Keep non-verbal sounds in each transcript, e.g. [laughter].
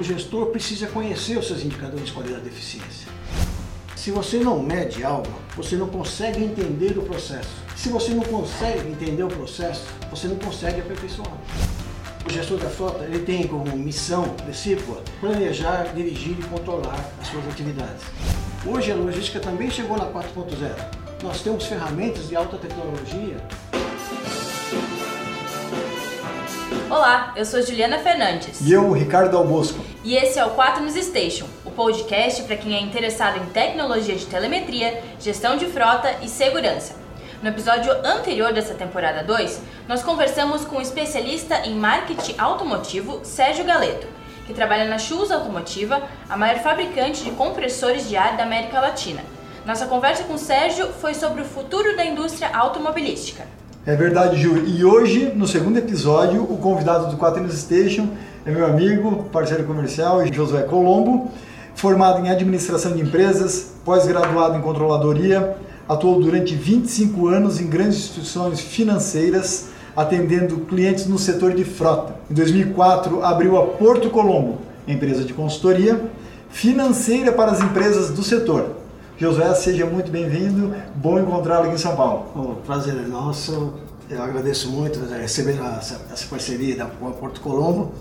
o gestor precisa conhecer os seus indicadores de qualidade e eficiência. Se você não mede algo, você não consegue entender o processo. Se você não consegue entender o processo, você não consegue aperfeiçoar. O gestor da frota ele tem como missão principal planejar, dirigir e controlar as suas atividades. Hoje a logística também chegou na 4.0. Nós temos ferramentas de alta tecnologia Olá, eu sou Juliana Fernandes. E eu, Ricardo Albosco. E esse é o 4 News Station, o podcast para quem é interessado em tecnologia de telemetria, gestão de frota e segurança. No episódio anterior dessa temporada 2, nós conversamos com o especialista em marketing automotivo, Sérgio Galeto, que trabalha na Shoes Automotiva, a maior fabricante de compressores de ar da América Latina. Nossa conversa com o Sérgio foi sobre o futuro da indústria automobilística. É verdade, Ju. E hoje, no segundo episódio, o convidado do Quaternos Station é meu amigo, parceiro comercial, Josué Colombo, formado em administração de empresas, pós-graduado em controladoria, atuou durante 25 anos em grandes instituições financeiras, atendendo clientes no setor de frota. Em 2004, abriu a Porto Colombo, empresa de consultoria financeira para as empresas do setor Josué, seja muito bem-vindo. Bom encontrá-lo aqui em São Paulo. O prazer é nosso. Eu agradeço muito né, receber essa, parceria da Porto Colombo.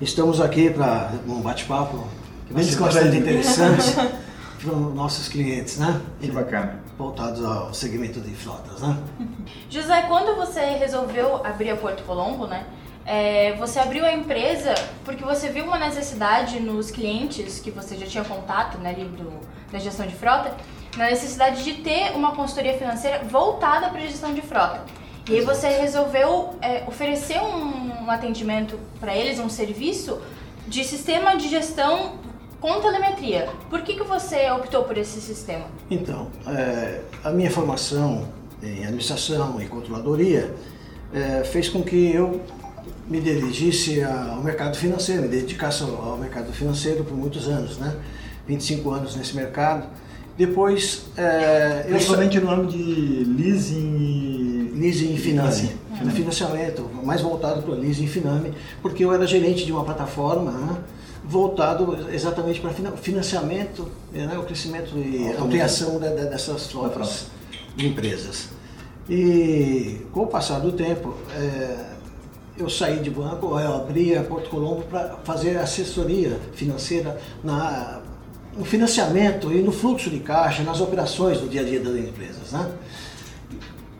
Estamos aqui para um bate-papo ser bastante interessante [laughs] para os nossos clientes, né? Que bacana. Voltados ao segmento de frotas, né? José, quando você resolveu abrir a Porto Colombo, né? É, você abriu a empresa porque você viu uma necessidade nos clientes que você já tinha contato, né, ali do, da gestão de frota, na necessidade de ter uma consultoria financeira voltada para a gestão de frota. E aí você resolveu é, oferecer um, um atendimento para eles, um serviço de sistema de gestão com telemetria. Por que, que você optou por esse sistema? Então, é, a minha formação em administração e controladoria é, fez com que eu me dirigisse ao mercado financeiro, me dedicasse ao mercado financeiro por muitos anos, né? 25 anos nesse mercado. Depois, é, principalmente no ano de leasing e leasing e finame, financiamento, mais voltado para leasing e finame, porque eu era gerente de uma plataforma né? voltado exatamente para financiamento, né? o crescimento e ampliação dessas flotas de empresas. E com o passar do tempo, é, eu saí de banco, eu abri a Porto Colombo para fazer assessoria financeira na, no financiamento e no fluxo de caixa, nas operações do dia a dia das empresas. Né?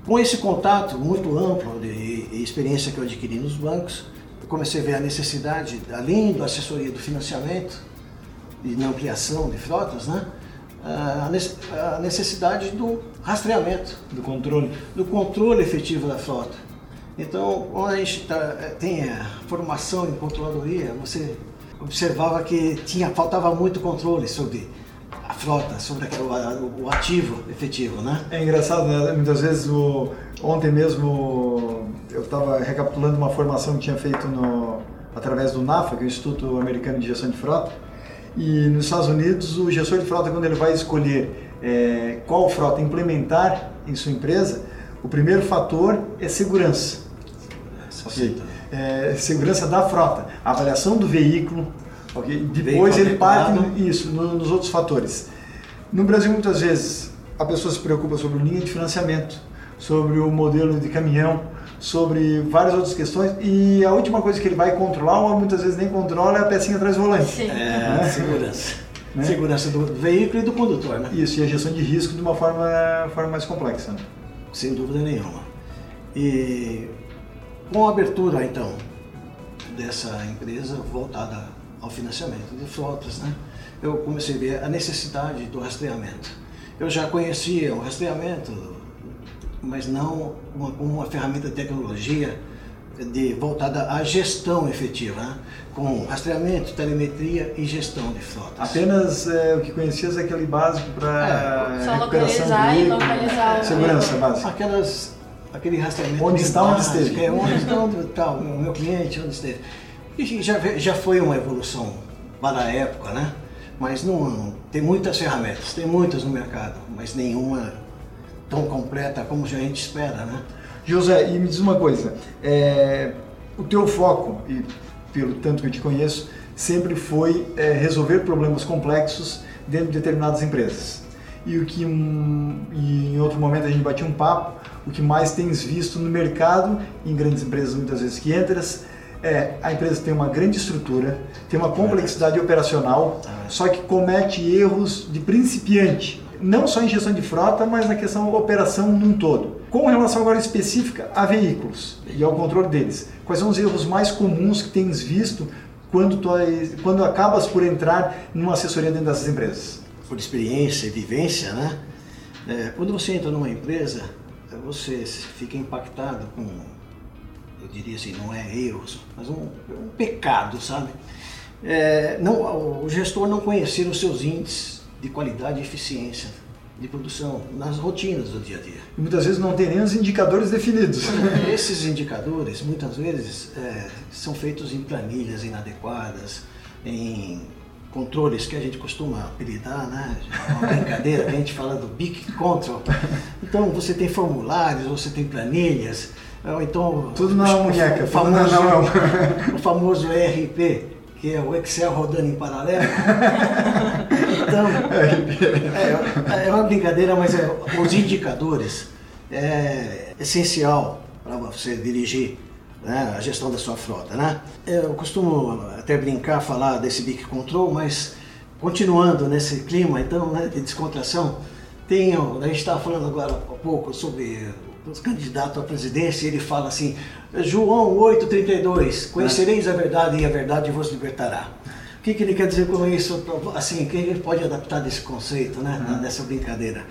Com esse contato muito amplo de experiência que eu adquiri nos bancos, eu comecei a ver a necessidade, além da assessoria do financiamento e na ampliação de frotas, né? a necessidade do rastreamento. Do controle. Do controle efetivo da frota. Então, quando a gente tá, eh, tem a formação em controladoria, você observava que tinha, faltava muito controle sobre a frota, sobre o, ativo efetivo, né? É engraçado, né? Muitas vezes, o, ontem mesmo, eu estava recapitulando uma formação que tinha feito no, através do NAFA, que é o Instituto Americano de Gestão de Frota, e nos Estados Unidos, o gestor de frota, quando ele vai escolher é, qual frota implementar em sua empresa, o primeiro fator é segurança. Ok. É, segurança da frota, avaliação do veículo, ok. Depois ele parte isso no, nos outros fatores. No Brasil muitas vezes a pessoa se preocupa sobre linha de financiamento, sobre o modelo de caminhão, sobre várias outras questões e a última coisa que ele vai controlar ou muitas vezes nem controla é a pecinha atrás do volante. Sim. É, né? segurança. Né? Segurança do veículo e do condutor, né? Isso, e a gestão de risco de uma forma, forma mais complexa. Né? Sem dúvida nenhuma. E com a abertura, então, dessa empresa voltada ao financiamento de frotas, né, eu comecei a ver a necessidade do rastreamento. Eu já conhecia o rastreamento, mas não uma, como uma ferramenta de tecnologia de, voltada à gestão efetiva, né? com rastreamento, telemetria e gestão de frotas. Apenas é, o que conhecias é aquele básico para é, recuperação de e localizar segurança básica. Aquelas aquele rastreamento. Onde está, onde esteve. É, onde está, onde está o meu cliente, onde esteve. E já, já foi uma evolução para a época, né? Mas não, tem muitas ferramentas, tem muitas no mercado, mas nenhuma tão completa como a gente espera, né? José, e me diz uma coisa, é, o teu foco, e pelo tanto que eu te conheço, sempre foi é, resolver problemas complexos dentro de determinadas empresas. E o que um, e em outro momento a gente batia um papo, o que mais tens visto no mercado, em grandes empresas muitas vezes que entras, é a empresa tem uma grande estrutura, tem uma complexidade operacional, só que comete erros de principiante, não só em gestão de frota, mas na questão operação num todo. Com relação agora específica a veículos e ao controle deles, quais são os erros mais comuns que tens visto quando, tu, quando acabas por entrar numa assessoria dentro dessas empresas? Por experiência e vivência, né? É, quando você entra numa empresa, você fica impactado com eu diria assim, não é erros, mas um, um pecado, sabe? É, não, o gestor não conhecer os seus índices de qualidade e eficiência de produção nas rotinas do dia a dia. E muitas vezes não tem nem os indicadores definidos. [laughs] Esses indicadores, muitas vezes, é, são feitos em planilhas inadequadas, em controles que a gente costuma apelidar, né? É uma brincadeira que a gente fala do Big Control. Então, você tem formulários, você tem planilhas, então, tudo na munheca, [laughs] o famoso, não. o famoso ERP, que é o Excel rodando em paralelo. então, é, é, uma brincadeira, mas é, os indicadores é essencial para você dirigir né, a gestão da sua frota. Né? Eu costumo até brincar, falar desse Big Control, mas continuando nesse clima então, né, de descontração, tenho, a gente estava falando agora há pouco sobre os candidatos à presidência, ele fala assim, João 8,32, conhecereis a verdade e a verdade vos libertará. O que, que ele quer dizer com isso? Assim, quem ele pode adaptar desse conceito, né, uhum. dessa brincadeira?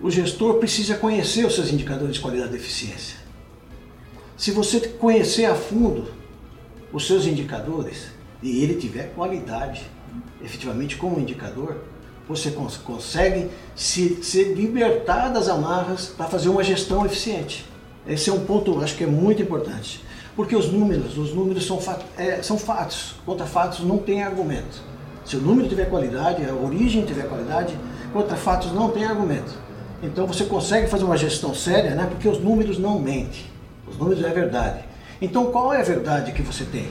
O gestor precisa conhecer os seus indicadores de qualidade e eficiência. Se você conhecer a fundo os seus indicadores e ele tiver qualidade, efetivamente como indicador, você cons consegue se, se libertar das amarras para fazer uma gestão eficiente. Esse é um ponto, acho que é muito importante. Porque os números, os números são, é, são fatos. Contra fatos não tem argumento. Se o número tiver qualidade, a origem tiver qualidade, contra fatos não tem argumento. Então você consegue fazer uma gestão séria, né? Porque os números não mentem. Os números é verdade. Então qual é a verdade que você tem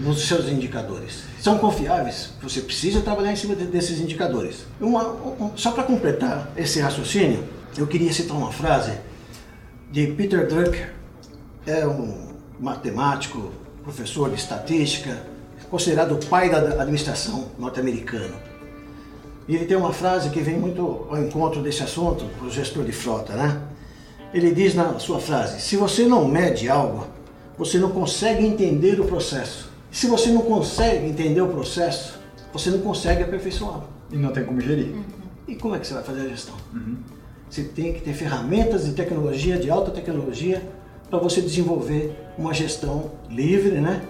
nos seus indicadores? São confiáveis. Você precisa trabalhar em cima desses indicadores. Uma, um, só para completar esse raciocínio, eu queria citar uma frase de Peter Drucker, é um matemático, professor de estatística, considerado o pai da administração norte-americana. E ele tem uma frase que vem muito ao encontro desse assunto para o gestor de frota, né? Ele diz na sua frase: se você não mede algo, você não consegue entender o processo. Se você não consegue entender o processo, você não consegue aperfeiçoá-lo. E não tem como gerir. Uhum. E como é que você vai fazer a gestão? Uhum. Você tem que ter ferramentas de tecnologia, de alta tecnologia, para você desenvolver uma gestão livre né?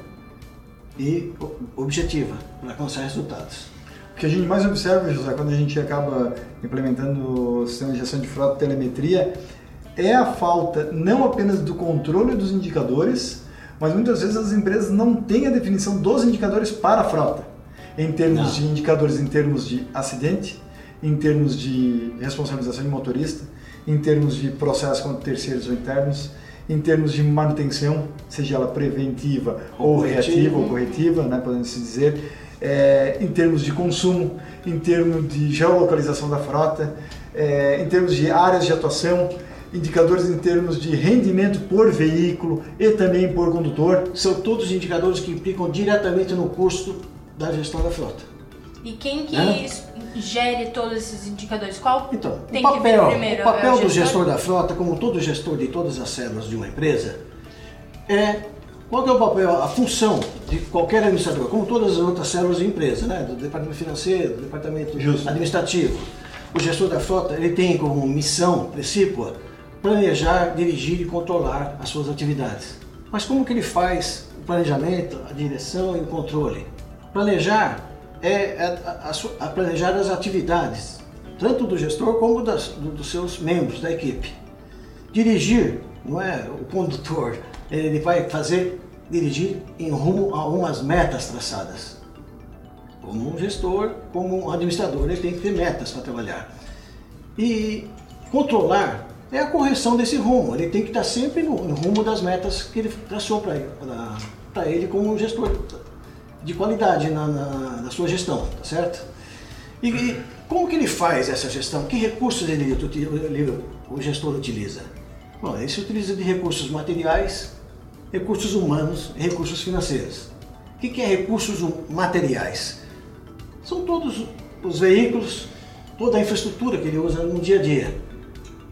e objetiva para alcançar resultados. O que a gente mais observa, José, quando a gente acaba implementando o sistema de gestão de frota telemetria, é a falta não apenas do controle dos indicadores, mas muitas vezes as empresas não têm a definição dos indicadores para a frota, em termos não. de indicadores em termos de acidente, em termos de responsabilização de motorista, em termos de processo contra terceiros ou internos, em termos de manutenção, seja ela preventiva ou, ou reativa ou corretiva, né, podemos dizer, é, em termos de consumo, em termos de geolocalização da frota, é, em termos de áreas de atuação, indicadores em termos de rendimento por veículo e também por condutor. São todos indicadores que implicam diretamente no custo da gestão da frota. E quem que é? gere todos esses indicadores? Qual então, tem o papel, que ver primeiro? O papel é o do gestor da frota, como todo gestor de todas as células de uma empresa, é qual é o papel, a função de qualquer administrador, como todas as outras células de empresa, né? do departamento financeiro, do departamento Justo. administrativo. O gestor da frota ele tem como missão precípua planejar, dirigir e controlar as suas atividades. Mas como que ele faz o planejamento, a direção e o controle? Planejar é a, a, a planejar as atividades, tanto do gestor como das, do, dos seus membros da equipe. Dirigir não é o condutor, ele vai fazer dirigir em rumo a umas metas traçadas. Como um gestor, como um administrador, ele tem que ter metas para trabalhar. E controlar é a correção desse rumo. Ele tem que estar sempre no, no rumo das metas que ele traçou para ele, como gestor de qualidade na, na, na sua gestão, tá certo? E, e, como que ele faz essa gestão? Que recursos ele, ele, o gestor utiliza? Bom, ele se utiliza de recursos materiais, recursos humanos e recursos financeiros. O que, que é recursos materiais? São todos os veículos, toda a infraestrutura que ele usa no dia a dia.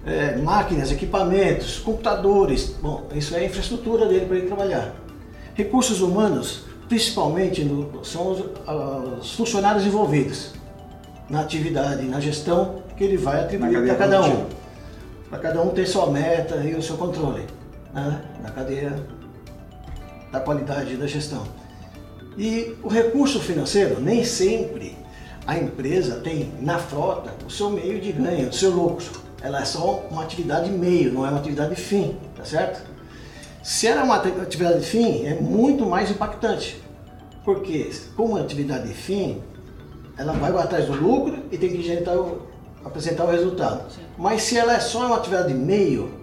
É, máquinas, equipamentos, computadores, bom, isso é a infraestrutura dele para ele trabalhar. Recursos humanos, principalmente no, são os, os, funcionários envolvidos na atividade, na gestão que ele vai atribuir para cada um. Para cada um ter sua meta e o seu controle né? na cadeia da qualidade da gestão. E o recurso financeiro, nem sempre a empresa tem na frota o seu meio de ganho, o seu lucro. Ela é só uma atividade meio, não é uma atividade fim, tá certo? Se ela é uma atividade fim, é muito mais impactante. Porque, como atividade fim, ela vai atrás do lucro e tem que gerar, apresentar o resultado. Sim. Mas se ela é só uma atividade meio,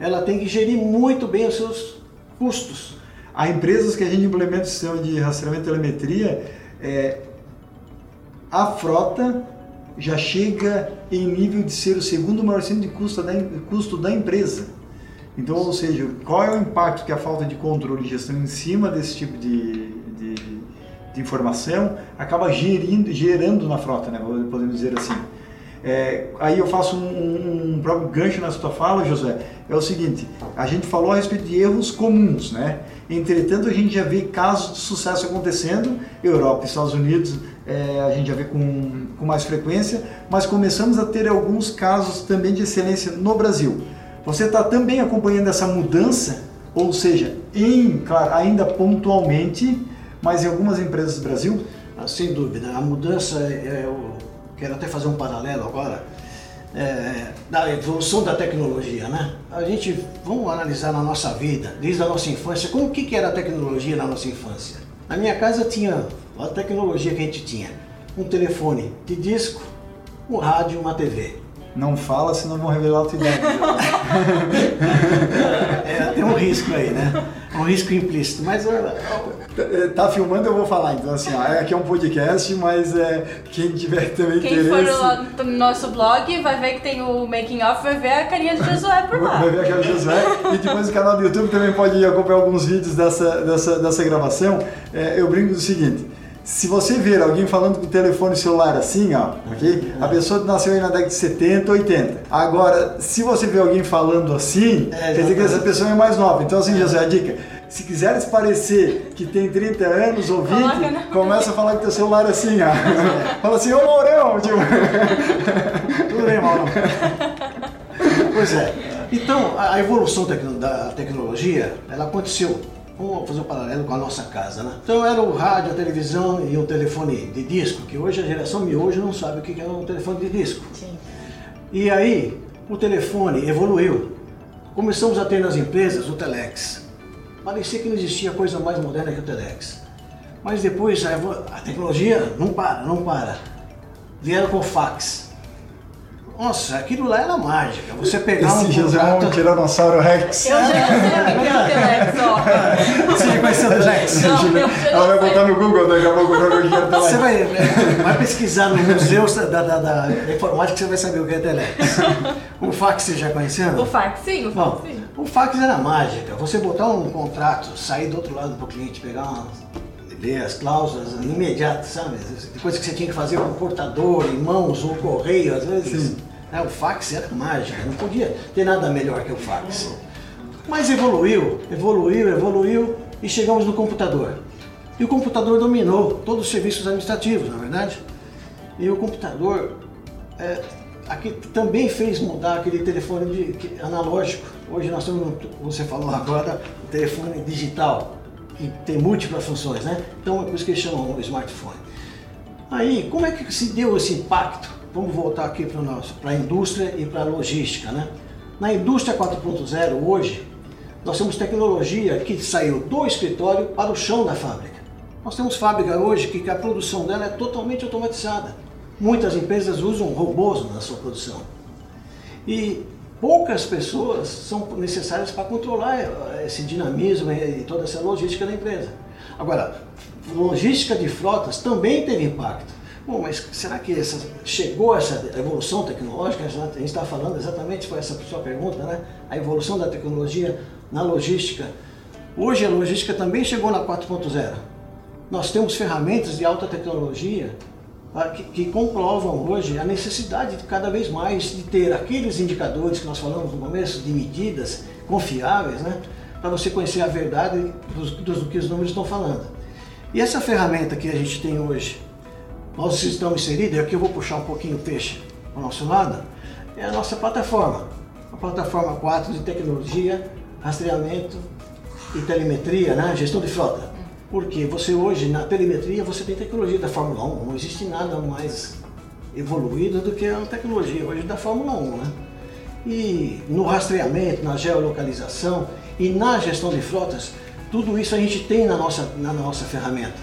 ela tem que gerir muito bem os seus custos. Há empresas que a gente implementa o sistema de rastreamento e telemetria, é, a frota já chega em nível de ser o segundo maior centro de custo da, custo da empresa. Então, ou seja, qual é o impacto que a falta de controle e gestão em cima desse tipo de, de, de informação acaba gerindo, gerando na frota, né? podemos dizer assim. É, aí eu faço um, um, próprio gancho nessa tua fala, José. É o seguinte: a gente falou a respeito de erros comuns, né? Entretanto, a gente já vê casos de sucesso acontecendo, Europa Estados Unidos, é, a gente já vê com, com mais frequência, mas começamos a ter alguns casos também de excelência no Brasil. Você está também acompanhando essa mudança, ou seja, em, claro, ainda pontualmente, mas em algumas empresas do Brasil? Ah, sem dúvida, a mudança é, é o quero até fazer um paralelo agora, é, da evolução da tecnologia, né? A gente, vamos analisar na nossa vida, desde a nossa infância, como que, que era a tecnologia na nossa infância? Na minha casa tinha a tecnologia que a gente tinha, um telefone de disco, um rádio, uma TV. Não fala, senão vão revelar a tua idade. [laughs] é, tem um risco aí, né? Um risco implícito, mas é, tá filmando, eu vou falar. Então, assim, ó, aqui é um podcast, mas é, quem tiver também quem interesse... Quem for no, nosso blog vai ver que tem o making off, vai ver a carinha de Josué por lá. Vai ver a carinha de Josué. e depois o canal do YouTube também pode acompanhar alguns vídeos dessa, dessa, dessa gravação. É, eu brinco do seguinte... Se você ver alguém falando com o telefone celular assim, ó, ok? A pessoa nasceu aí na década de 70, 80. Agora, se você ver alguém falando assim, é, quer dizer que essa pessoa é mais nova. Então, assim, José, a dica. Se quiseres parecer que tem 30 anos ou 20, começa a falar com teu celular assim, ó. [laughs] Fala assim, ô Mourão, tipo. [laughs] Tudo bem, Maurão. Pois é. Então, a evolução da tecnologia, ela aconteceu Vamos fazer um paralelo com a nossa casa, né? Então era o rádio, a televisão e o telefone de disco, que hoje a geração miojo não sabe o que é um telefone de disco. Sim. E aí o telefone evoluiu. Começamos a ter nas empresas o telex. Parecia que não existia coisa mais moderna que o telex. Mas depois a, a tecnologia não para, não para. Vieram com o fax. Nossa, aquilo lá era mágica. Você pegar Esse um contrato... é um Tiranossauro Rex. Eu já sei o Ela vai botar no Google daqui a pouco o que é Telex. Você vai, é, vai pesquisar no museu da, da, da, informática que você vai saber o que é Telex. O fax você já conheceu? O fax sim, o fax Bom, sim. O fax era mágica. Você botar um contrato, sair do outro lado para o cliente, pegar uma ver as cláusulas imediatas, sabe? Depois que você tinha que fazer com o portador, em mãos ou correio, às vezes. Né? O fax era mágica, não podia ter nada melhor que o fax. Mas evoluiu, evoluiu, evoluiu e chegamos no computador. E o computador dominou todos os serviços administrativos, na é verdade. E o computador é, aqui também fez mudar aquele telefone de, que, analógico. Hoje nós temos, você falou agora, o telefone digital que tem múltiplas funções, né? Então é por isso que eles chamam smartphone. Aí, como é que se deu esse impacto? Vamos voltar aqui para a indústria e para a logística, né? Na indústria 4.0 hoje, nós temos tecnologia que saiu do escritório para o chão da fábrica. Nós temos fábrica hoje que a produção dela é totalmente automatizada. Muitas empresas usam robôs na sua produção. E poucas pessoas são necessárias para controlar esse dinamismo e toda essa logística da empresa. Agora, logística de frotas também teve impacto. Bom, mas será que essa, chegou essa evolução tecnológica? A gente está falando exatamente, foi essa sua pergunta, né? A evolução da tecnologia na logística. Hoje a logística também chegou na 4.0. Nós temos ferramentas de alta tecnologia tá, que, comprovam hoje a necessidade de cada vez mais de ter aqueles indicadores que nós falamos no começo, de medidas confiáveis, né? Para você conhecer a verdade do, do que os números estão falando. E essa ferramenta que a gente tem hoje, nós estamos inseridos, e aqui eu vou puxar um pouquinho o peixe para o nosso lado, é a nossa plataforma. A plataforma 4 de tecnologia, rastreamento e telemetria, né? gestão de frota. Porque você hoje, na telemetria, você tem tecnologia da Fórmula 1. Não existe nada mais evoluído do que a tecnologia hoje da Fórmula 1. Né? E no rastreamento, na geolocalização e na gestão de frotas, tudo isso a gente tem na nossa, na nossa ferramenta.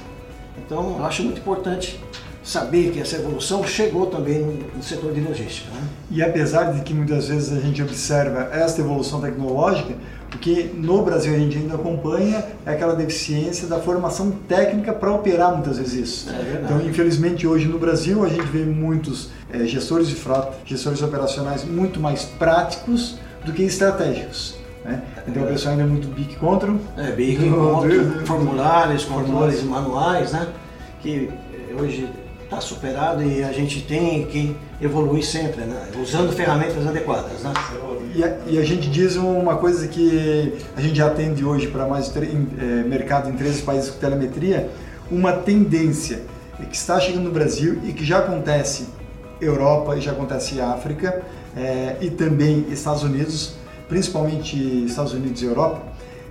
Então, eu acho muito importante saber que essa evolução chegou também no, setor de logística. Né? E apesar de que muitas vezes a gente observa esta evolução tecnológica, o que no Brasil a gente ainda acompanha é aquela deficiência da formação técnica para operar muitas vezes isso. É então, infelizmente, hoje no Brasil a gente vê muitos é, gestores de frota, gestores operacionais muito mais práticos do que estratégicos. Né? Então o pessoal ainda é muito BIC control. É, BIC [laughs] control, formulários, controles manuais, né? Que hoje está superado e a gente tem que evoluir sempre, né? usando ferramentas adequadas. Né? E, a, e a gente diz uma coisa que a gente já atende hoje para mais é, mercado em 13 países com telemetria, uma tendência que está chegando no Brasil e que já acontece Europa e já acontece África é, e também Estados Unidos, principalmente Estados Unidos e Europa,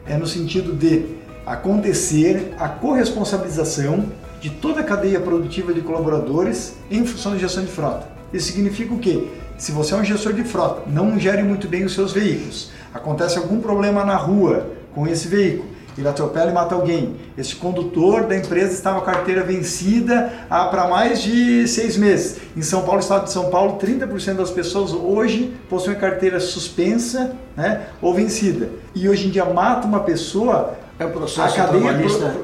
é no sentido de acontecer a corresponsabilização de toda a cadeia produtiva de colaboradores em função de gestão de frota. Isso significa o quê? Se você é um gestor de frota, não gere muito bem os seus veículos, acontece algum problema na rua com esse veículo, ele atropela e mata alguém. Esse condutor da empresa estava com a carteira vencida há para mais de seis meses. Em São Paulo, estado de São Paulo, 30% das pessoas hoje possuem carteira suspensa né, ou vencida. E hoje em dia mata uma pessoa é o processo a cadeia,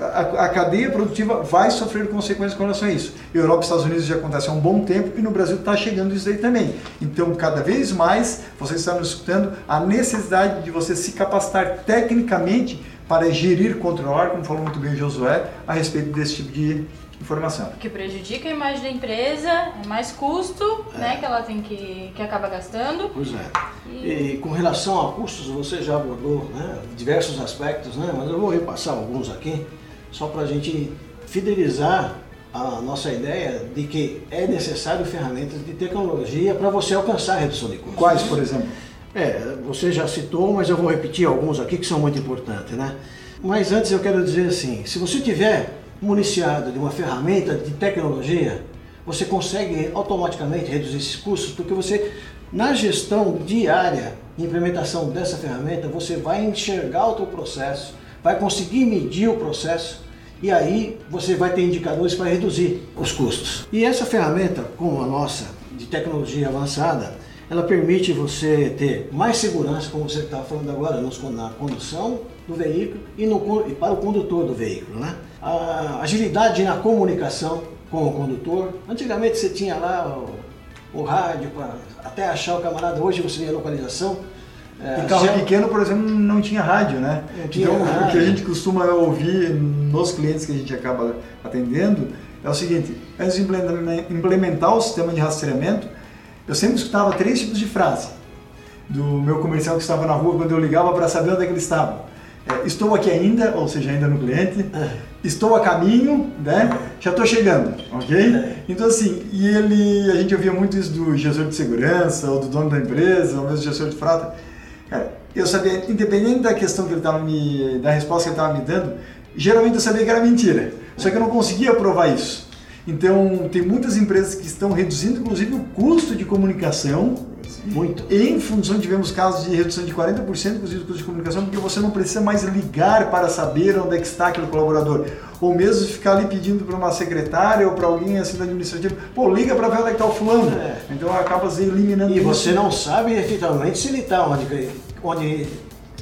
a, a, cadeia produtiva vai sofrer consequências com relação a isso. Europa e Estados Unidos já acontece há um bom tempo e no Brasil está chegando isso aí também. Então, cada vez mais, você está nos escutando a necessidade de você se capacitar tecnicamente para gerir, controlar, como falou muito bem o Josué, a respeito desse tipo de informação. Que prejudica a imagem da empresa, é mais custo é. né, que ela tem que, que acaba gastando. Pois é. E... e com relação a custos, você já abordou né, diversos aspectos, né, mas eu vou repassar alguns aqui, só para a gente fidelizar a nossa ideia de que é necessário ferramentas de tecnologia para você alcançar a redução de custos. Quais, por exemplo? É, você já citou, mas eu vou repetir alguns aqui que são muito importantes, né? Mas antes eu quero dizer assim, se você tiver municiado de uma ferramenta de tecnologia, você consegue automaticamente reduzir esses custos, porque você, na gestão diária de implementação dessa ferramenta, você vai enxergar o seu processo, vai conseguir medir o processo e aí você vai ter indicadores para reduzir os custos. E essa ferramenta, como a nossa, de tecnologia avançada, ela permite você ter mais segurança, como você está falando agora, na condução do veículo e, no, e para o condutor do veículo. Né? A agilidade na comunicação com o condutor. Antigamente você tinha lá o, o rádio para até achar o camarada, hoje você tem a localização. É, e carro pequeno, por exemplo, não tinha rádio, né? Tinha então, rádio. o que a gente costuma ouvir nos clientes que a gente acaba atendendo é o seguinte: antes de implementar o sistema de rastreamento, eu sempre escutava três tipos de frase do meu comercial que estava na rua quando eu ligava para saber onde é que ele estava. É, estou aqui ainda, ou seja, ainda no cliente. Estou a caminho, né? Já estou chegando, ok? Então assim, e ele, a gente ouvia muito isso do gestor de segurança, ou do dono da empresa, ou mesmo gestor de frota. Cara, eu sabia, independente da questão que ele estava me, da resposta que ele estava me dando, geralmente eu sabia que era mentira. Só que eu não conseguia provar isso. Então, tem muitas empresas que estão reduzindo, inclusive, o custo de comunicação. Muito. Em função, tivemos casos de redução de 40%, inclusive, do custo de comunicação, porque você não precisa mais ligar para saber onde é que está aquele colaborador. Ou mesmo ficar ali pedindo para uma secretária ou para alguém assim da administrativa, pô, liga para ver onde é que está o fulano. É. Então acaba se eliminando E isso. você não sabe efetivamente se ele está onde, onde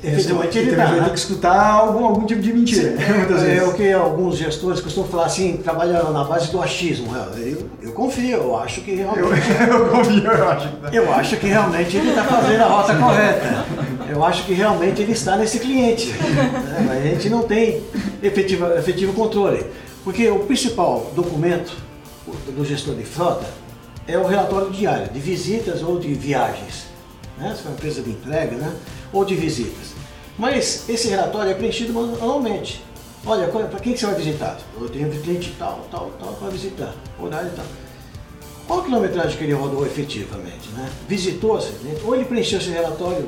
efetivamente ele Então, está. vai ter que escutar algum, algum tipo de mentira. muitas É, vezes. o que alguns gestores costumam falar assim, trabalha na base do achismo. Eu, eu confio, eu acho que Eu, realmente. [laughs] eu confio, eu acho. Eu acho que realmente ele está fazendo a rota correta. Eu acho que realmente ele está nesse cliente. né? Mas a gente não tem efetivo, efetivo controle. Porque o principal documento do gestor de frota é o relatório diário de visitas ou de viagens. Né? Se for uma empresa de entrega, né? ou de visitas. Mas esse relatório é preenchido anualmente. Olha, para quem que você vai visitar? Eu tenho cliente tal, tal, tal para visitar. Horário e tal. Qual a quilometragem que ele rodou efetivamente? Né? Visitou? Ou ele preencheu esse relatório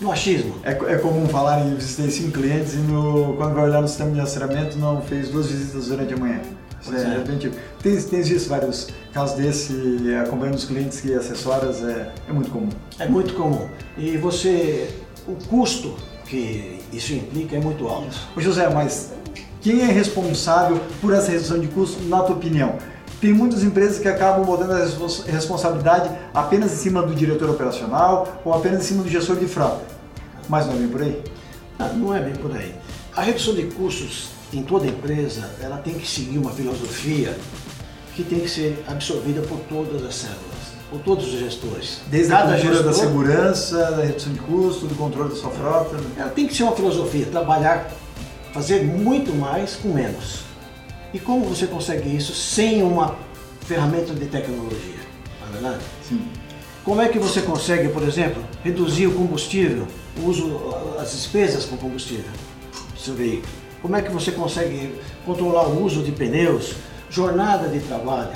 no achismo? É, é comum falar em visitei cinco clientes e no, quando vai olhar no sistema de rastreamento não fez duas visitas durante a manhã. Pois é, é. é bem tipo. Tem, tem visto vários casos desse, acompanhando os clientes que assessoras, é, é muito comum. É muito comum. E você, o custo que isso implica é muito alto. Ô José, mas quem é responsável por essa redução de custo, na tua opinião? Tem muitas empresas que acabam botando a respons- responsabilidade apenas em cima do diretor operacional ou apenas em cima do gestor de frota. Mas não é bem por aí? Ah, Não é bem por aí. A redução de custos em toda empresa, ela tem que seguir uma filosofia que tem que ser absorvida por todas as células, por todos os gestores. Desde a Cada da gestor- segurança, da redução de custo, do controle da sua frota. Ela tem que ser uma filosofia, trabalhar, fazer muito mais com menos. E como você consegue isso sem uma ferramenta de tecnologia? Não é verdade? Sim. Como é que você consegue, por exemplo, reduzir o combustível, o uso, as despesas com combustível do seu veículo? Como é que você consegue controlar o uso de pneus, jornada de trabalho?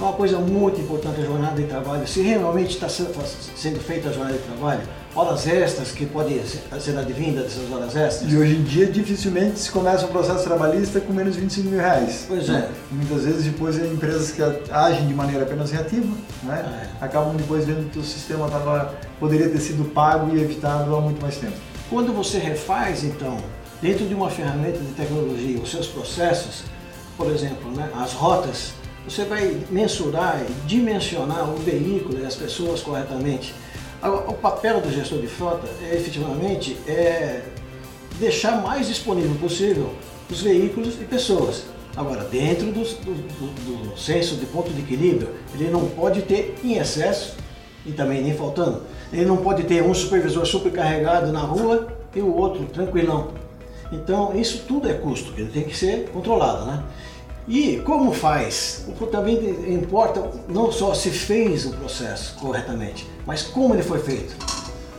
É uma coisa muito importante a jornada de trabalho. Se realmente está sendo feita a jornada de trabalho, horas extras que podem ser advindas dessas horas extras. E hoje em dia dificilmente se começa um processo trabalhista com menos de 25 mil reais. Pois é. Né? Muitas vezes depois é empresas que agem de maneira apenas reativa, né? É. acabam depois vendo que o sistema tava, poderia ter sido pago e evitado há muito mais tempo. Quando você refaz, então, dentro de uma ferramenta de tecnologia, os seus processos, por exemplo, né, as rotas, você vai mensurar e dimensionar o veículo e as pessoas corretamente. O papel do gestor de frota, é, efetivamente, é deixar mais disponível possível os veículos e pessoas. Agora, dentro do, do, do, do senso de ponto de equilíbrio, ele não pode ter em excesso e também nem faltando. Ele não pode ter um supervisor supercarregado na rua e o outro tranquilão. Então, isso tudo é custo, ele tem que ser controlado, né? E como faz? Também importa não só se fez o processo corretamente, mas como ele foi feito.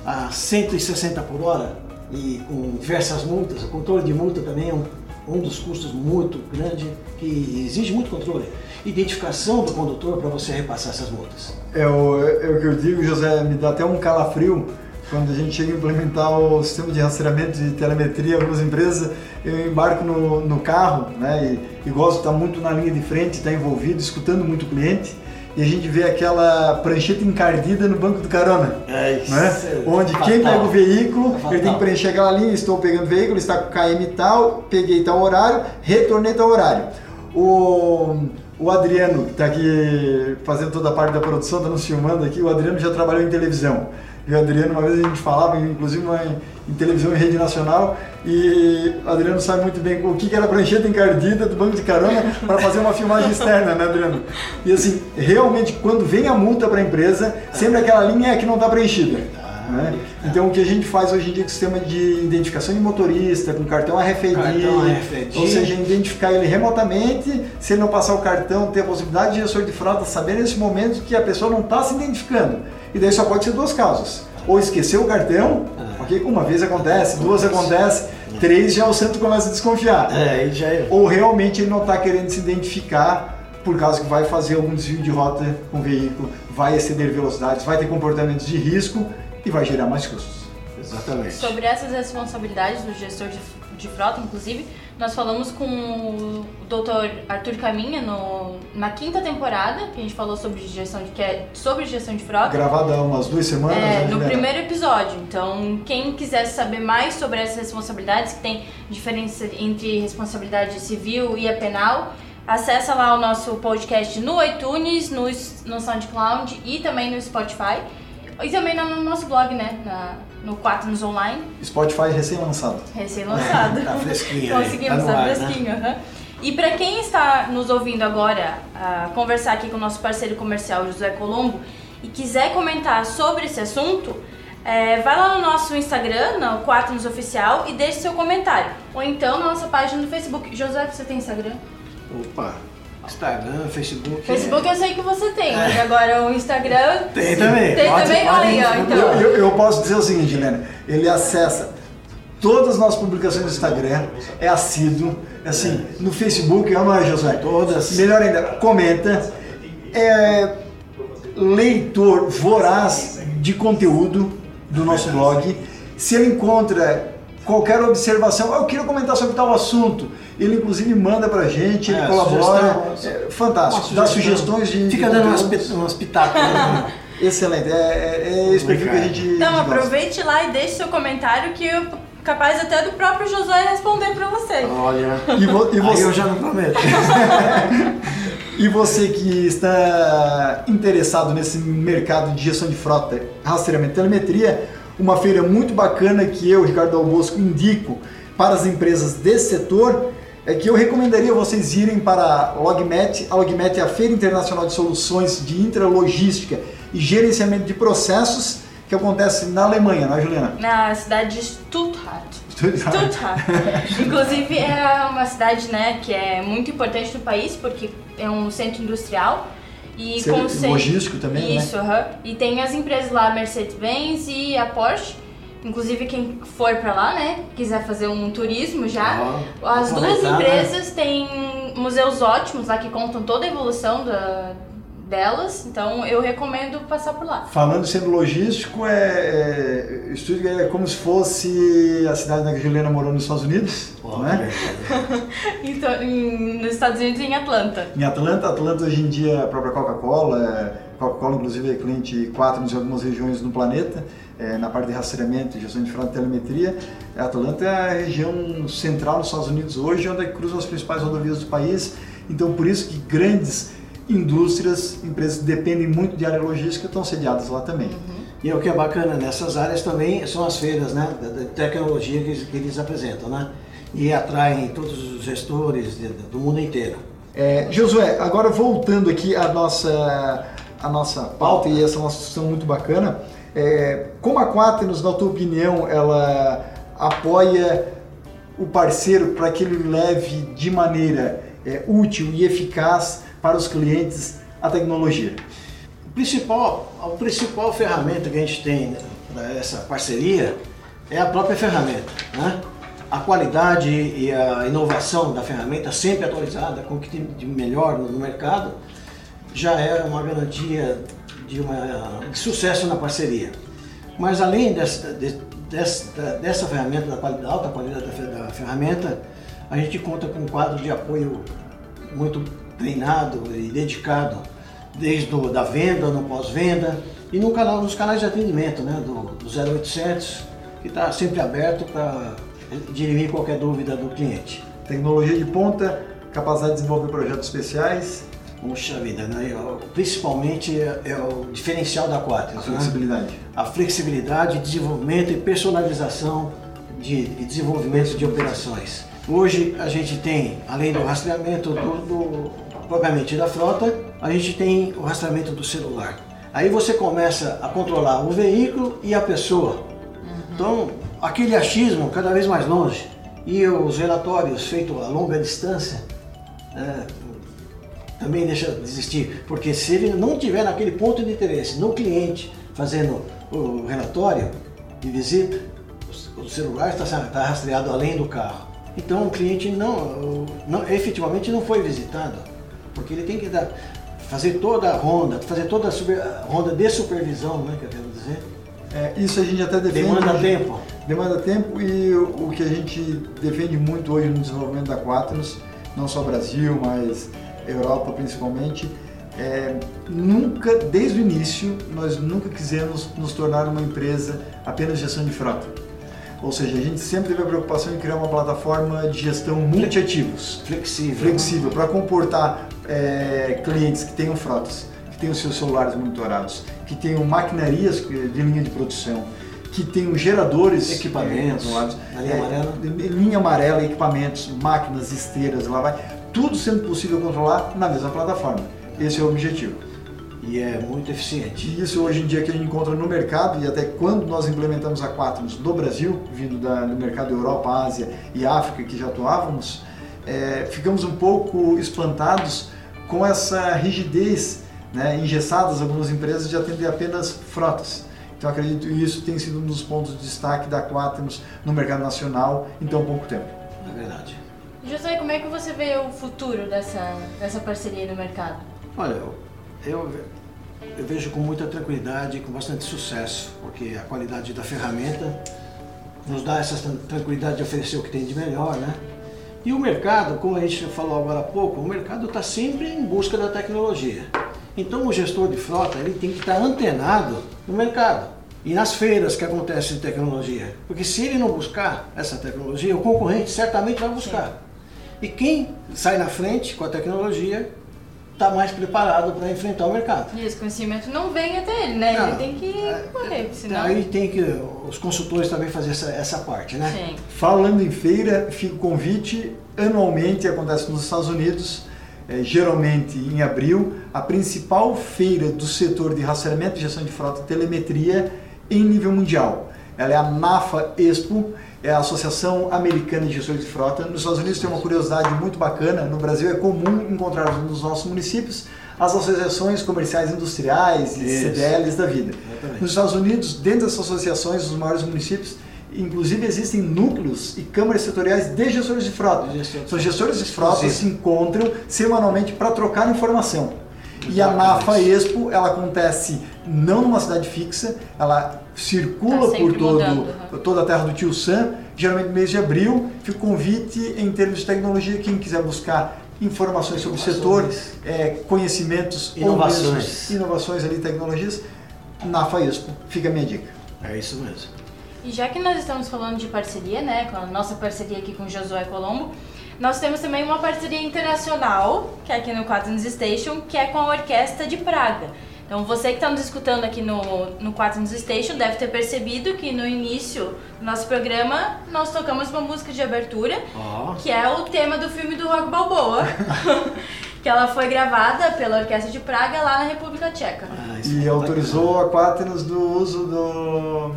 A 160 por hora e com diversas multas, o controle de multa também é um, um dos custos muito grande que exige muito controle. Identificação do condutor para você repassar essas multas. É o, é o que eu digo, José, me dá até um calafrio quando a gente chega a implementar o sistema de rastreamento de telemetria em algumas empresas, eu embarco no, no carro né, e, e gosto de estar muito na linha de frente, estar envolvido, escutando muito o cliente, e a gente vê aquela prancheta encardida no banco do carona. É isso. né? Onde quem pega o veículo, Fatal. ele tem que preencher aquela linha, estou pegando o veículo, está com KM tal, peguei tal horário, retornei tal horário. O, o Adriano, que está aqui fazendo toda a parte da produção, está nos filmando aqui, o Adriano já trabalhou em televisão. E o Adriano, uma vez a gente falava, inclusive uma, em televisão em rede nacional, e o Adriano sabe muito bem o que que era a prancheta encardida do banco de carona para fazer uma filmagem [laughs] externa, né, Adriano? E assim, realmente, quando vem a multa para a empresa, sempre aquela linha é que não está preenchida. né? Então, o que a gente faz hoje em dia com o sistema de identificação de motorista, com cartão RFID, Cartão RFID. ou seja, identificar ele remotamente, se ele não passar o cartão, ter a possibilidade de gestor de frota saber nesse momento que a pessoa não está se identificando. E daí só pode ser duas causas. Ou esqueceu o cartão, É. ok? Uma vez acontece, duas acontece, três já o centro começa a desconfiar. É, aí já é. Ou realmente ele não está querendo se identificar por causa que vai fazer algum desvio de rota com o veículo, vai exceder velocidades, vai ter comportamentos de risco e vai gerar mais custos. Exatamente. Sobre essas responsabilidades do gestor de, de frota, inclusive, nós falamos com o Dr. Arthur Caminha no, na quinta temporada, que a gente falou sobre gestão de, que é sobre gestão de frota. Gravado há umas duas semanas. É, né, no Juliana? primeiro episódio. Então, quem quiser saber mais sobre essas responsabilidades, que tem diferença entre responsabilidade civil e a penal, acessa lá o nosso podcast no iTunes, no, no SoundCloud e também no Spotify. E também no nosso blog, né? Na, no 4 nos online. Spotify recém-lançado. Recém-lançado. [laughs] tá fresquinho. Conseguimos, tá, tá, ar, né? fresquinho. aham. E para quem está nos ouvindo agora, ah, conversar aqui com o nosso parceiro comercial José Colombo e quiser comentar sobre esse assunto, é, vai lá no nosso Instagram, no 4 nos oficial, e deixe seu comentário. Ou então na nossa página no Facebook. José, você tem Instagram? Opa, Instagram, Facebook. Facebook eu sei que você tem, mas agora o Instagram. Tem também. Tem Pode- também? pode Olha aí, ó, então. Eu, eu- posso dizer o seguinte, Helena, ele acessa todas as nossas publicações no Instagram, é assíduo, assim, no Facebook, é não é, Josué? Todas. Melhor ainda, comenta, é leitor voraz de conteúdo do nosso blog. Se ele encontra qualquer observação, "Ah, eu queria comentar sobre tal assunto, ele inclusive manda pra gente, ele É, colabora, sugestão. é fantástico, dá sugestões de... Fica de dando umas, umas pitacas. né? [laughs] Excelente, é, é, é esse perfil que a gente Então gosta. aproveite lá e deixe seu comentário que eu capaz até do próprio Josué responder pra você. Olha. E, vo- e Aí você, eu já não prometo. [laughs] e você que está interessado nesse mercado de gestão de frota, rastreamento e telemetria, uma feira muito bacana que eu, Ricardo Albosco, indico para as empresas desse setor é que eu recomendaria vocês irem para a Logmet. A Logmet é a Feira Internacional de Soluções de Intralogística e Gerenciamento de Processos que acontece na Alemanha, não é, Juliana? Na cidade de Stuttgart. Stuttgart. [laughs] Inclusive é uma cidade, né, que é muito importante no país porque é um centro industrial e Ser concentra- logístico também, né? Isso, aham. E tem as empresas lá, a Mercedes-Benz e a Porsche. Inclusive quem for pra lá, né, quiser fazer um turismo já, Ó, as duas né? empresas têm museus ótimos lá que contam toda a evolução da, delas. Então eu recomendo passar por lá. Falando sendo logístico, é, é, Stuttgart é como se fosse a cidade na que a Juliana morou nos Estados Unidos, né? [laughs] Então, em- nos Estados Unidos e em Atlanta. Em Atlanta, Atlanta hoje em dia a própria Coca-Cola, é, Coca-Cola inclusive é cliente 4 em algumas regiões no planeta, é, na parte de rastreamento gestão de frota e telemetria. Atlanta é a região central dos Estados Unidos hoje, onde cruzam as principais rodovias do país. Então por isso que grandes indústrias, empresas que dependem muito de área logística estão sediadas lá também. E o que é bacana nessas áreas também são as feiras né, da tecnologia que, eles- que eles apresentam, né? E atraem todos os gestores de- do mundo inteiro. É, Josué, agora voltando aqui à nossa, à nossa pauta e essa nossa discussão muito bacana, é, como a Quaternos, na tua opinião, ela apoia o parceiro para que ele leve de maneira é, útil e eficaz para os clientes a tecnologia? O principal, a principal ferramenta que a gente tem para essa parceria é a própria ferramenta. Né? A qualidade e a inovação da ferramenta, sempre atualizada, com o que tem de melhor no mercado, já é uma garantia de, uma, de sucesso na parceria. Mas além dessa, de- dessa, dessa ferramenta, da quali- alta qualidade da, da ferramenta, a gente conta com um quadro de apoio muito treinado e dedicado, desde o, da venda, no pós-venda e no canal, nos canais de atendimento né, do, do 0800, que está sempre aberto para dirimir qualquer dúvida do cliente. Tecnologia de ponta, capacidade de desenvolver projetos especiais, Puxa vida, né? Eu- principalmente é, é o diferencial da Quaternos, a né? flexibilidade. a flexibilidade, desenvolvimento e personalização de, de desenvolvimento de operações. Hoje a gente tem, além do rastreamento do, do- propriamente da frota, a gente tem o rastreamento do celular. Aí você começa a controlar o veículo e a pessoa. Então, aquele achismo cada vez mais longe e os relatórios feitos a longa distância é, também deixa de existir, porque se ele não tiver naquele ponto de interesse no cliente fazendo o relatório de visita, o celular está, está rastreado além do carro. Então o cliente não, não efetivamente não foi visitado, porque ele tem que dar, fazer toda a ronda, fazer toda a, super- a ronda de supervisão, né, que eu quero dizer, É, isso a gente até defende. demanda tempo. Demanda tempo e o o que a gente defende muito hoje no desenvolvimento da Quaternos, não só Brasil, mas Europa principalmente, é, nunca, desde o início, nós nunca quisemos nos tornar uma empresa apenas de gestão de frota. Ou seja, a gente sempre teve a preocupação em criar uma plataforma de gestão multiativos, Flexível. flexível, para comportar é, clientes que tenham frotas, que tenham seus celulares monitorados, que tenham maquinarias de linha de produção, que tenham geradores equipamentos, é, linha amarela, linha amarela, equipamentos, máquinas, esteiras, lá vai, tudo sendo possível controlar na mesma plataforma. Esse é o objetivo. E é muito eficiente. E isso hoje em dia que a gente encontra no mercado e até quando nós implementamos a Quaternos no Brasil, vindo da, do mercado Europa, Ásia e África que já atuávamos, é, ficamos um pouco espantados com essa rigidez, né, engessadas algumas empresas de atender apenas frotas. Então acredito que isso tem sido um dos pontos de destaque da Quaternos no mercado nacional em tão pouco tempo. É verdade. José, como é que você vê o futuro dessa, dessa parceria no mercado? Olha, eu, eu, vejo com muita tranquilidade e com bastante sucesso, porque a qualidade da ferramenta nos dá essa tranquilidade de oferecer o que tem de melhor, né? E o mercado, como a gente falou agora há pouco, o mercado está sempre em busca da tecnologia. Então o gestor de frota ele tem que estar antenado no mercado e nas feiras que acontecem de tecnologia. Porque se ele não buscar essa tecnologia, o concorrente certamente vai buscar. E quem sai na frente com a tecnologia está mais preparado para enfrentar o mercado. E esse conhecimento não vem até ele, né? Não, ele tem que é, correr, senão... Aí tem que os consultores também fazer essa, essa parte, né? Sim. Falando em feira, fica o convite, anualmente acontece nos Estados Unidos, é, geralmente em abril, a principal feira do setor de rastreamento e gestão de frota e telemetria em nível mundial. Ela é a NAFA Expo, é a Associação Americana de Gestores de Frota. Nos Estados Unidos tem uma curiosidade muito bacana, no Brasil é comum encontrar nos nossos municípios as associações comerciais industriais e Isso. CDLs da vida. Exatamente. Nos Estados Unidos, dentro dessas associações, os maiores municípios, inclusive existem núcleos e câmaras setoriais de gestores de frota. Então, gestores de frota se encontram semanalmente para trocar informação. E a NAFA Expo, ela acontece não numa cidade fixa, ela circula tá por todo, mudando, toda a terra do Tio Sam, geralmente no mês de abril. Fica o convite em termos de tecnologia, quem quiser buscar informações sobre o setor, é, conhecimentos, inovações. inovações ali, tecnologias, na Faespo. Fica a minha dica. É isso mesmo. E já que nós estamos falando de parceria, né, com a nossa parceria aqui com Josué Colombo, nós temos também uma parceria internacional, que é aqui no Quaternos Station, que é com a Orquestra de Praga. Então você que está nos escutando aqui no, no Quatro News Station deve ter percebido que no início do nosso programa nós tocamos uma música de abertura, oh. que é o tema do filme do Rock Balboa. [laughs] que ela foi gravada pela Orquestra de Praga lá na República Tcheca. Ah, e é autorizou a Quaternos do uso do,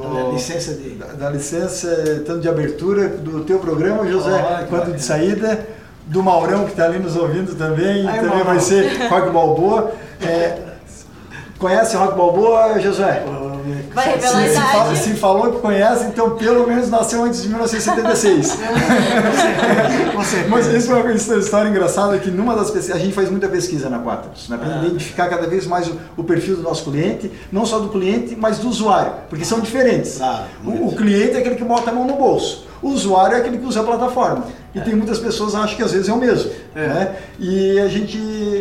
do da licença de da, da, licença tanto de abertura do teu programa José oh, quanto de saída do Maurão que está ali nos ouvindo também Ai, também Maurão. vai ser Rock Balboa é, conhece Rock Balboa, Josué? Vai revelar se, se, fala, se, falou que conhece, então pelo menos nasceu antes de 1976. [laughs] Mas isso é uma história engraçada que numa das pesquisas, a gente faz muita pesquisa na Quaternos, né, para ah. identificar cada vez mais o, o, perfil do nosso cliente, não só do cliente, mas do usuário, porque são diferentes. Ah, o, o cliente é aquele que bota a mão no bolso. O usuário é aquele que usa a plataforma. E é. tem muitas pessoas que acham que às vezes é o mesmo. É. Né? E a gente,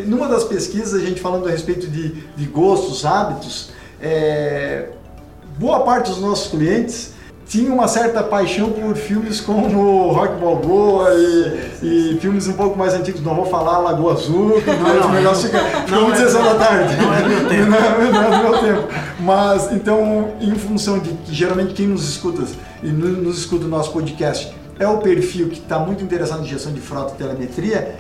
numa das pesquisas, a gente falando a respeito de, de gostos, hábitos, é, boa parte dos nossos clientes tinha uma certa paixão por filmes como Rock Balboa e, e, filmes um pouco mais antigos. Não vou falar Lagoa Azul, que não, não, melhor fica, fica muito é, sessão da tarde. Não é do meu tempo. Não é, [laughs] não é do meu tempo. Mas, então, em função de que geralmente quem nos escuta e nos escuta o nosso podcast é o perfil que está muito interessado em gestão de frota e telemetria,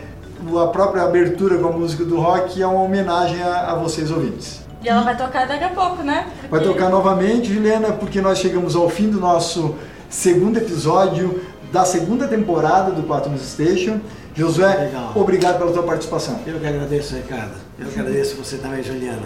a própria abertura com a música do rock é uma homenagem a, a vocês ouvintes. E ela vai tocar daqui a pouco, né? Porque... Vai tocar novamente, Juliana, porque nós chegamos ao fim do nosso segundo episódio da segunda temporada do Quatro News Station. Josué, Legal. obrigado pela tua participação. Eu que agradeço, Ricardo. Eu que agradeço você também, Juliana.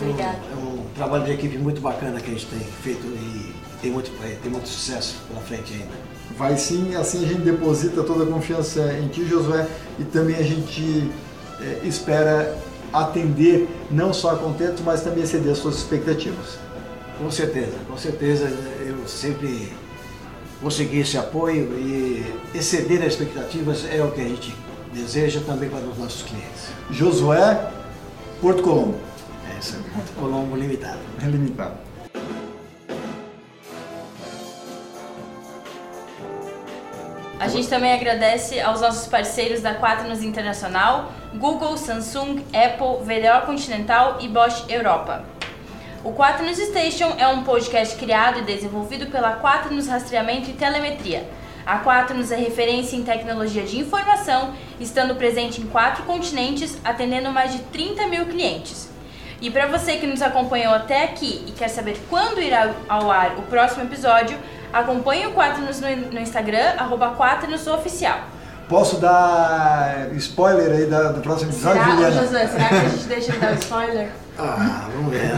Obrigada. Um, é um trabalho de equipe muito bacana que a gente tem feito e tem muito, tem muito sucesso pela frente ainda. Vai sim, assim a gente deposita toda a confiança em ti, Josué, e também a gente é, espera atender não só a contento, mas também exceder as suas expectativas. Com certeza, com certeza. Eu sempre consegui esse apoio e exceder as expectativas é o que a gente deseja também para os nossos clientes. Josué, Porto Colombo. É isso, Porto Colombo Limitado. É limitado. A gente também agradece aos nossos parceiros da Quaternos Internacional, Google, Samsung, Apple, VDO Continental e Bosch Europa. O Quaternos Station é um podcast criado e desenvolvido pela Quaternos Rastreamento e Telemetria. A Quaternos é referência em tecnologia de informação, estando presente em quatro continentes, atendendo mais de 30 mil clientes. E para você que nos acompanhou até aqui e quer saber quando irá ao ar o próximo episódio, acompanhe o Quaternos no, no Instagram, arroba Oficial. Posso dar spoiler aí da, do próximo episódio, será, Juliana? Josué, será que a gente deixa ele dar o spoiler? Ah, vamos ver.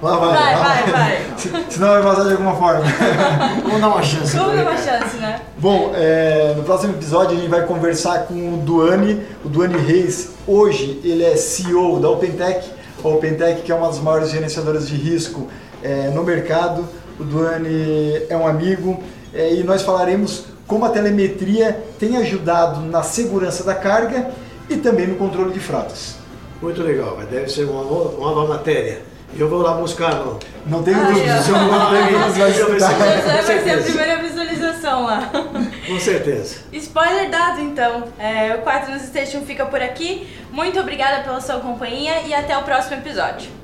Lá vai, Vai, lá vai, vai. Senão vai vazar de alguma forma. [laughs] Vamos dar uma chance. Vamos dar uma chance, né? Bom, é, no próximo episódio a gente vai conversar com o Duane, o Duane Reis. Hoje ele é CEO da OpenTech, a OpenTech que é uma das maiores gerenciadoras de risco é, no mercado. O Duane é um amigo é, e nós falaremos como a telemetria tem ajudado na segurança da carga e também no controle de fratas. Muito legal, vai. deve ser uma, uma nova matéria. Eu vou lá buscar no. Não tenho dúvida, o seu nome vai Ai, escutar. Josué vai ser a primeira visualização lá. Com certeza. Spoiler dado, então. É, o 4 News Station fica por aqui. Muito obrigada pela sua companhia e até o próximo episódio.